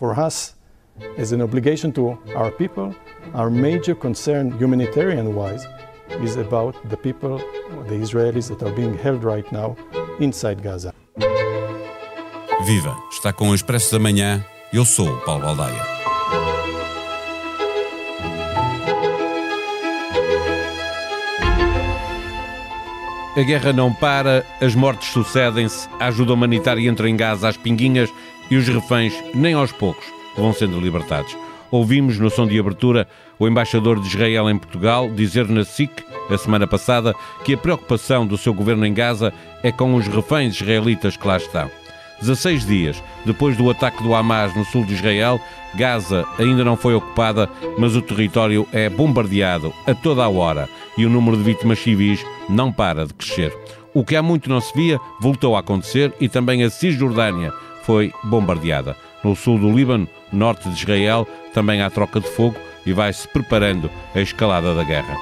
For us, as an obligation to our people, our major concern humanitarian wise is about the people, the Israelis that are being held right now inside Gaza. Viva! Está com o Expresso da Manhã. Eu sou o Paulo Baldaia. A guerra não para, as mortes sucedem-se, a ajuda humanitária entra em Gaza às pinguinhas e os reféns, nem aos poucos, vão sendo libertados. Ouvimos no som de abertura o embaixador de Israel em Portugal dizer na SIC, a semana passada, que a preocupação do seu governo em Gaza é com os reféns israelitas que lá estão. 16 dias depois do ataque do Hamas no sul de Israel, Gaza ainda não foi ocupada, mas o território é bombardeado a toda a hora e o número de vítimas civis não para de crescer. O que há muito não se via voltou a acontecer e também a Cisjordânia foi bombardeada. No sul do Líbano, norte de Israel, também há troca de fogo e vai-se preparando a escalada da guerra.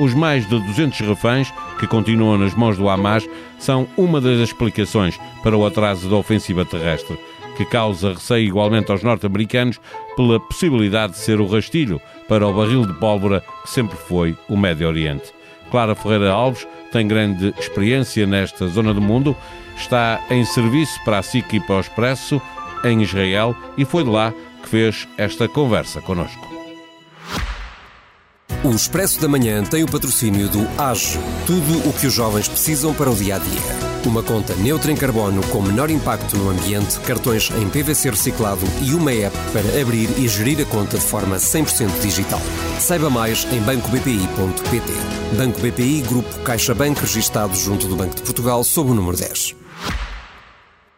Os mais de 200 reféns que continuam nas mãos do Hamas são uma das explicações para o atraso da ofensiva terrestre, que causa receio igualmente aos norte-americanos pela possibilidade de ser o rastilho para o barril de pólvora que sempre foi o Médio Oriente. Clara Ferreira Alves tem grande experiência nesta zona do mundo, está em serviço para a SIC e para o Expresso, em Israel, e foi de lá que fez esta conversa connosco. O Expresso da Manhã tem o patrocínio do AGE, tudo o que os jovens precisam para o dia a dia. Uma conta neutra em carbono com menor impacto no ambiente, cartões em PVC reciclado e uma app para abrir e gerir a conta de forma 100% digital. Saiba mais em bancobpi.pt. Banco BPI, Grupo CaixaBank, registado junto do Banco de Portugal, sob o número 10.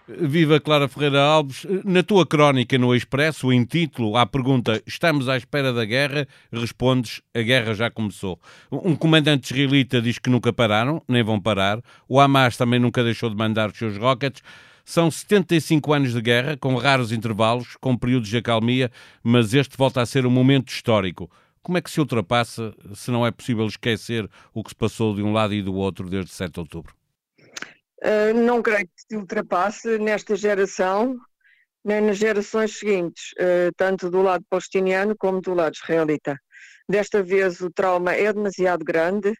Viva Clara Ferreira Alves. Na tua crónica no Expresso, em título, à pergunta Estamos à espera da guerra, respondes A guerra já começou. Um comandante israelita diz que nunca pararam, nem vão parar. O Hamas também nunca deixou de mandar os seus rockets. São 75 anos de guerra, com raros intervalos, com períodos de acalmia, mas este volta a ser um momento histórico. Como é que se ultrapassa se não é possível esquecer o que se passou de um lado e do outro desde 7 de outubro? Uh, não creio que se ultrapasse nesta geração, nem nas gerações seguintes, uh, tanto do lado palestiniano como do lado israelita. Desta vez o trauma é demasiado grande,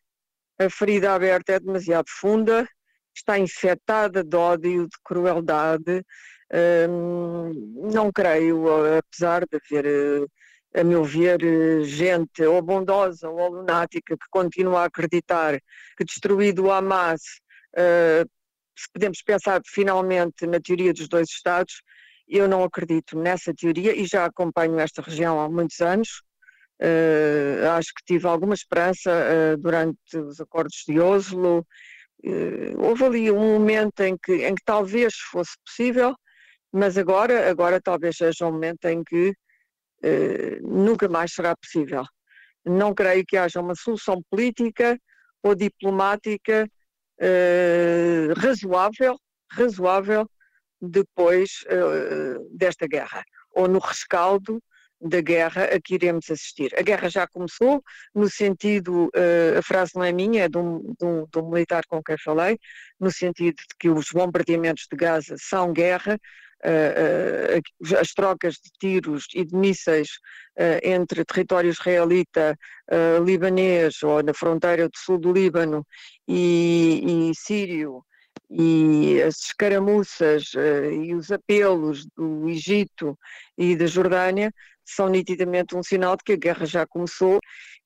a ferida aberta é demasiado funda, está infectada de ódio, de crueldade. Uh, não creio, apesar de haver, a meu ver, gente ou bondosa ou lunática que continua a acreditar que destruído o Hamas Uh, se podemos pensar finalmente na teoria dos dois Estados, eu não acredito nessa teoria e já acompanho esta região há muitos anos. Uh, acho que tive alguma esperança uh, durante os acordos de Oslo. Uh, houve ali um momento em que, em que talvez fosse possível, mas agora, agora talvez seja um momento em que nunca mais será possível. Não creio que haja uma solução política ou diplomática uh, razoável, razoável depois uh, desta guerra, ou no rescaldo da guerra a que iremos assistir. A guerra já começou, no sentido, uh, a frase não é minha, é de um, de, um, de um, militar com quem falei, no sentido de que os bombardeamentos de Gaza são guerra, uh, uh, as trocas de tiros e de mísseis entre território israelita, libanês ou na fronteira do sul do Líbano e, e sírio, e as escaramuças uh, e os apelos do Egito e da Jordânia são nitidamente um sinal de que a guerra já começou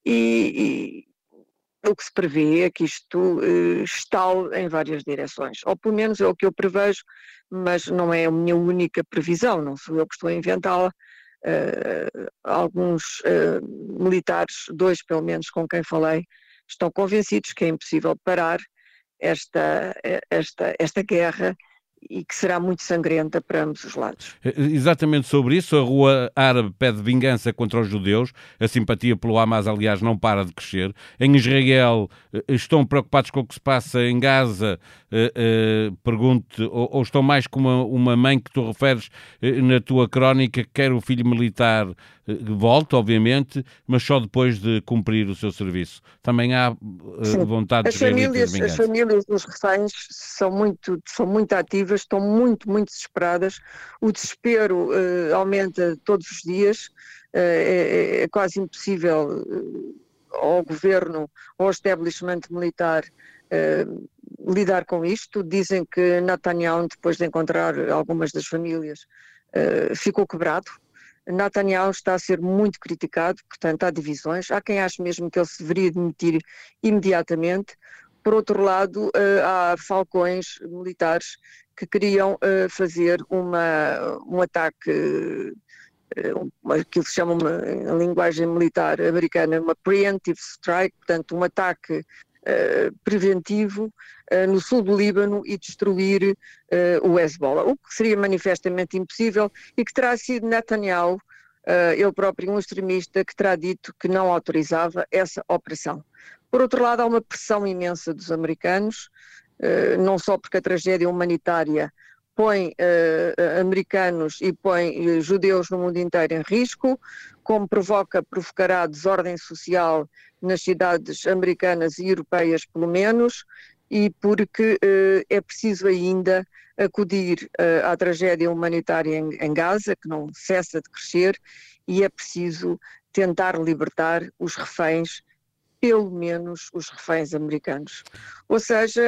e o que se prevê é que isto uh, estale em várias direções, ou pelo menos é o que eu prevejo, mas não é a minha única previsão, não sou eu que estou a inventá-la. Uh, alguns uh, militares, dois pelo menos com quem falei, estão convencidos que é impossível parar esta, esta, esta guerra e que será muito sangrenta para ambos os lados. Eh, exatamente sobre isso, a Rua Árabe pede vingança contra os judeus, a simpatia pelo Hamas, aliás, não para de crescer. Em Israel eh, estão preocupados com o que se passa em Gaza, uh, pergunte, ou, ou, estão mais como uma, uma mãe que tu referes uh, na tua crónica, quer o filho militar uh, volte, obviamente, mas só depois de cumprir o seu serviço. Também há vontade as famílias, de As famílias dos reféns são muito, são muito ativas, estão muito, muito desesperadas. O desespero aumenta todos os dias. É, é, é, quase impossível ao governo, ao establishment militar uh, lidar com isto. Dizem que Netanyahu, depois de encontrar algumas das famílias, uh, ficou quebrado. Netanyahu está a ser muito criticado, portanto há divisões. Há quem ache mesmo que ele se deveria demitir imediatamente. Por outro lado, uh, há falcões militares que queriam fazer uma, um ataque aquilo que se chama uma, em linguagem militar americana, uma preemptive strike, portanto um ataque uh, preventivo uh, no sul do Líbano e destruir uh, o Hezbollah, o que seria manifestamente impossível e que terá sido Netanyahu, ele próprio um extremista, que terá dito que não autorizava essa operação. Por outro lado, há uma pressão imensa dos americanos, não só porque a tragédia humanitária põe uh, americanos e põe uh, judeus no mundo inteiro em risco, como provoca, provocará desordem social nas cidades americanas e europeias, pelo menos, e porque uh, é preciso ainda acudir à tragédia humanitária em, em Gaza, que não cessa de crescer, e é preciso tentar libertar os reféns pelo menos os reféns americanos. Ou seja,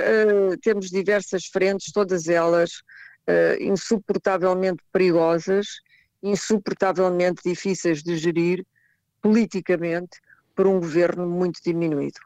temos diversas frentes, todas elas uh, insuportavelmente perigosas, insuportavelmente difíceis de gerir politicamente por um governo muito diminuído.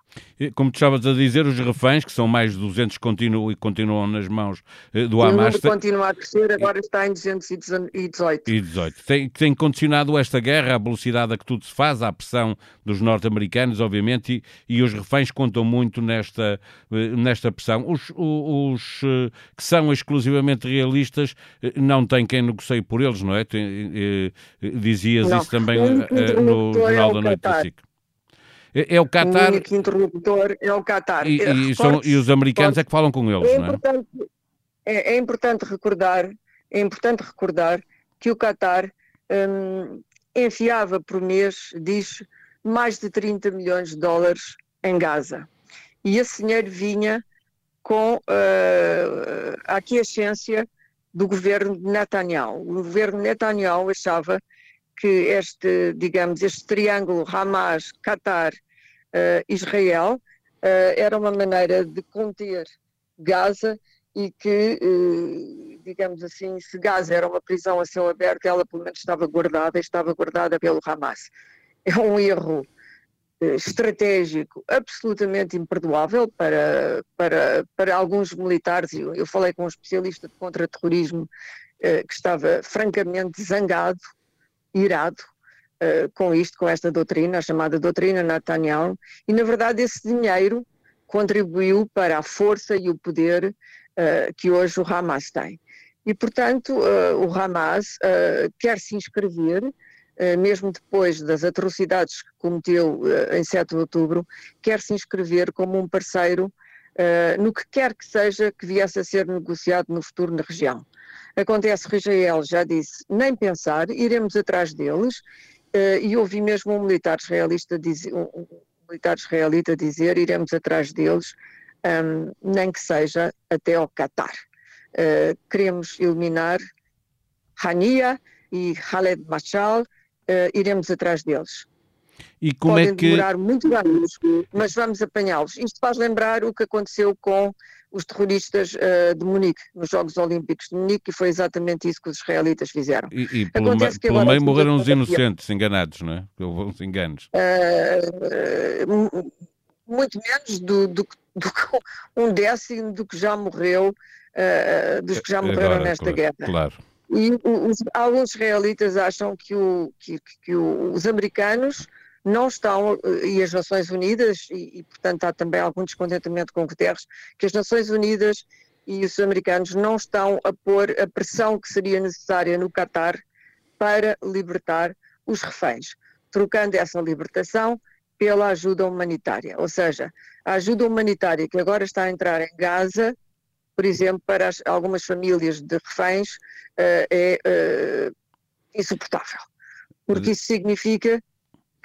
Como tu estavas a dizer, os reféns, que são mais de 200 continuam, e continuam nas mãos eh, do Hamas... O número continua a crescer, agora está em 218. E 18. Tem, tem condicionado esta guerra, a velocidade a que tudo se faz, a pressão dos norte-americanos, obviamente, e, e, os reféns contam muito nesta, eh, nesta pressão. Os, os, os, eh, que são exclusivamente realistas não têm quem negocie por eles, não é? Dizias isso também no Jornal da Noite da SIC. É, é o Qatar. O único interlocutor é o Qatar. E, e, são, e os americanos é que falam com eles, é não é? É, é? importante recordar, é importante recordar que o Qatar hum, enfiava por mês, diz, mais de 30 milhões de dólares em Gaza. E esse dinheiro vinha com uh, a aquiescência do governo de Netanyahu. O governo de Netanyahu achava que este, digamos, este triângulo Hamas, Qatar uh, Israel, uh, era uma maneira de conter Gaza e que, uh, digamos assim, se Gaza era uma prisão a céu aberto, ela pelo menos estava guardada, estava guardada pelo Hamas. É um erro estratégico absolutamente imperdoável para, para, para alguns militares. Eu, eu falei com um especialista de contra-terrorismo que estava francamente zangado, irado, uh, com isto, com esta doutrina, a chamada doutrina Netanyahu, e na verdade esse dinheiro contribuiu para a força e o poder uh, que hoje o Hamas tem. E, portanto, uh, o Hamas quer se inscrever, mesmo depois das atrocidades que cometeu em 7 de outubro, quer se inscrever como um parceiro no que quer que seja que viesse a ser negociado no futuro na região. Acontece que Israel já disse nem pensar, iremos atrás deles Uh, e ouvi mesmo um militar israelita dizer, um, militar israelita dizer iremos atrás deles, um, nem que seja até ao Qatar. Uh, queremos eliminar Hania e Khaled Mashal, uh, iremos atrás deles. E como Podem é que... demorar muito anos, mas vamos apanhá-los. Isto faz lembrar o que aconteceu com os terroristas uh, de Munique, nos Jogos Olímpicos de Munique, e foi exatamente isso que os israelitas fizeram. E, e pelo, me, que pelo meio morreram os inocentes, enganados, não é? Uns enganos. Uh, muito menos do, do, do, que um décimo do que já morreu, dos que já morreram Agora, nesta claro, guerra. Claro. E os, alguns israelitas acham que, o, que, que o, os americanos não estão, eh, e as Nações Unidas, e, e, portanto há também algum descontentamento com Guterres, que as Nações Unidas e os americanos não estão a pôr a pressão que seria necessária no Catar para libertar os reféns, trocando essa libertação pela ajuda humanitária. Ou seja, a ajuda humanitária que agora está a entrar em Gaza por exemplo, para as, algumas famílias de reféns uh, é uh, insuportável, porque isso significa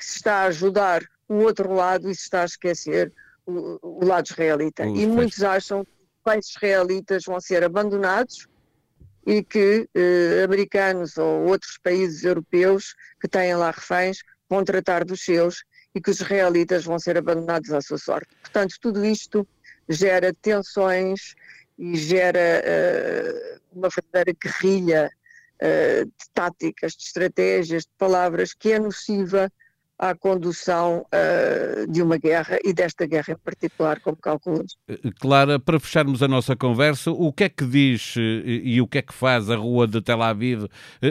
que se está a ajudar o outro lado e se está a esquecer o, o lado israelita. e muitos acham que os israelitas vão ser abandonados e que eh, americanos ou outros países europeus que têm lá reféns vão tratar dos seus e que os israelitas vão ser abandonados à sua sorte. Portanto, tudo isto gera tensões e gera uh, uma verdadeira guerrilha uh, de táticas, de estratégias, de palavras que é nociva à condução uh, de uma guerra e desta guerra em particular, como calculamos. Eh, Clara, para fecharmos a nossa conversa, o que é que diz eh, e o que é que faz a rua de Tel Aviv?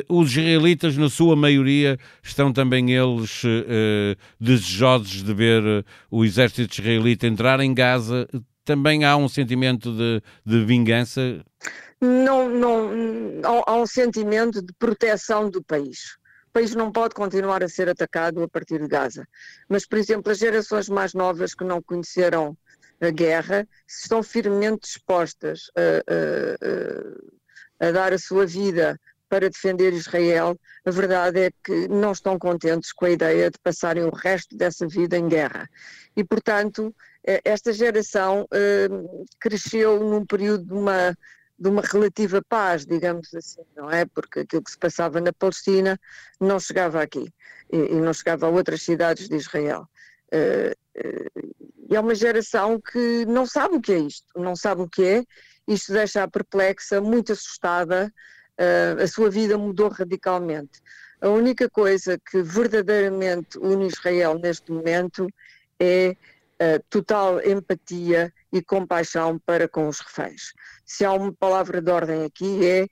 Os israelitas, na sua maioria, estão também eles uh, desejosos de ver o exército israelita entrar em Gaza? Também há um sentimento de, de vingança? Não, não, há um sentimento de proteção do país o país não pode continuar a ser atacado a partir de Gaza. Mas, por exemplo, as gerações mais novas que não conheceram a guerra estão firmemente dispostas a, a, a, a dar a sua vida para defender Israel, a verdade é que não estão contentes com a ideia de passarem o resto dessa vida em guerra. E, portanto, eh, esta geração eh, cresceu num período de uma de uma relativa paz, digamos assim, não é? Porque aquilo que se passava na Palestina não chegava aqui e, e não chegava a outras cidades de Israel. Uh, uh, e é uma geração que não sabe o que é isto, não sabe o que é, isto deixa-a perplexa, muito assustada, uh, a sua vida mudou radicalmente. A única coisa que verdadeiramente une Israel neste momento é total empatia e compaixão para com os reféns. Se há uma palavra de ordem aqui é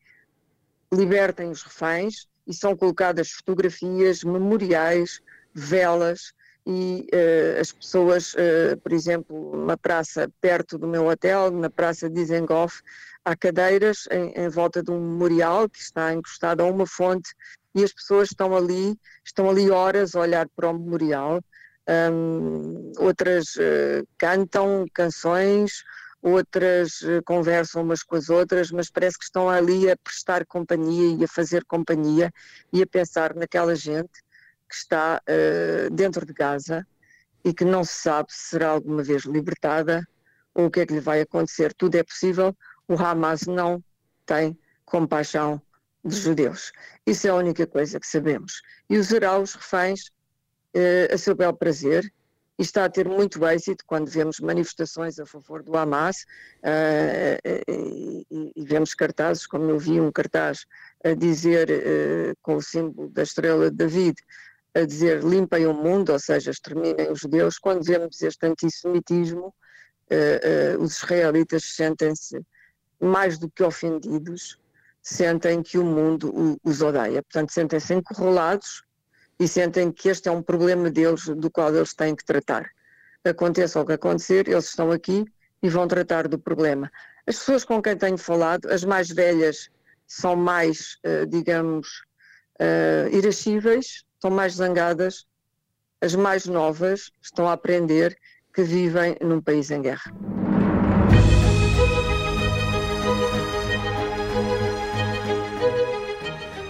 libertem os reféns e são colocadas fotografias, memoriais, velas e uh, as pessoas, uh, por exemplo, na praça perto do meu hotel, na praça de Dizengoff, há cadeiras em, em, volta de um memorial que está encostado a uma fonte e as pessoas estão ali, estão ali horas a olhar para o memorial um, outras uh, cantam canções, outras uh, conversam umas com as outras, mas parece que estão ali a prestar companhia e a fazer companhia e a pensar naquela gente que está uh, dentro de Gaza e que não se sabe se será alguma vez libertada ou o que é que lhe vai acontecer. Tudo é possível, o Hamas não tem compaixão dos judeus. Isso é a única coisa que sabemos. E usará os reféns a seu bel prazer e está a ter muito êxito quando vemos manifestações a favor do Hamas uh, e, vemos cartazes, como eu vi um cartaz a dizer com o símbolo da estrela de David, a dizer limpem o mundo, ou seja, exterminem os judeus, quando vemos este antissemitismo, os israelitas sentem-se mais do que ofendidos, sentem que o mundo os odeia, portanto sentem-se encurralados e sentem que este é um problema deles, do qual eles têm que tratar. Aconteça o que acontecer, eles estão aqui e vão tratar do problema. As pessoas com quem tenho falado, as mais velhas, são mais, uh, digamos, uh, irascíveis, estão mais zangadas, as mais novas estão a aprender que vivem num país em guerra.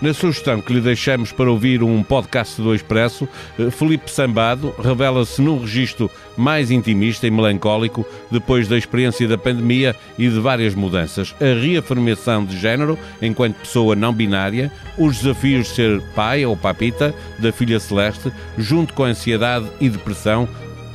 Na sugestão que lhe deixamos para ouvir um podcast do Expresso, eh, Felipe Sambado revela-se num registro mais intimista e melancólico depois da experiência da pandemia e de várias mudanças. A reafirmação de género enquanto pessoa não binária, os desafios de ser pai ou papita da filha Celeste, junto com ansiedade e depressão.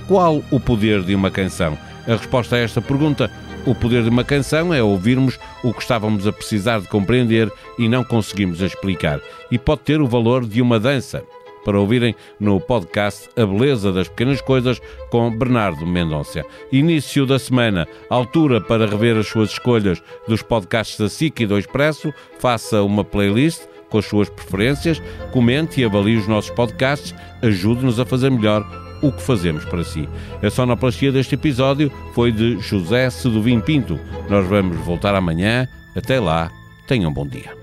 Qual o poder de uma canção? A resposta a esta pergunta o poder de uma canção é ouvirmos o que estávamos a precisar de compreender e não conseguimos explicar. E pode ter o valor de uma dança. Para ouvirem no podcast A Beleza das Pequenas Coisas com Bernardo Mendonça. Início da semana, altura para rever as suas escolhas dos podcasts da SIC e do Expresso. Faça uma playlist com as suas preferências, comente e avalie os nossos podcasts, ajude-nos a fazer melhor o que fazemos para si. A sonoplastia deste episódio foi de José Seduvim Pinto. Nós vamos voltar amanhã. Até lá, tenham um bom dia.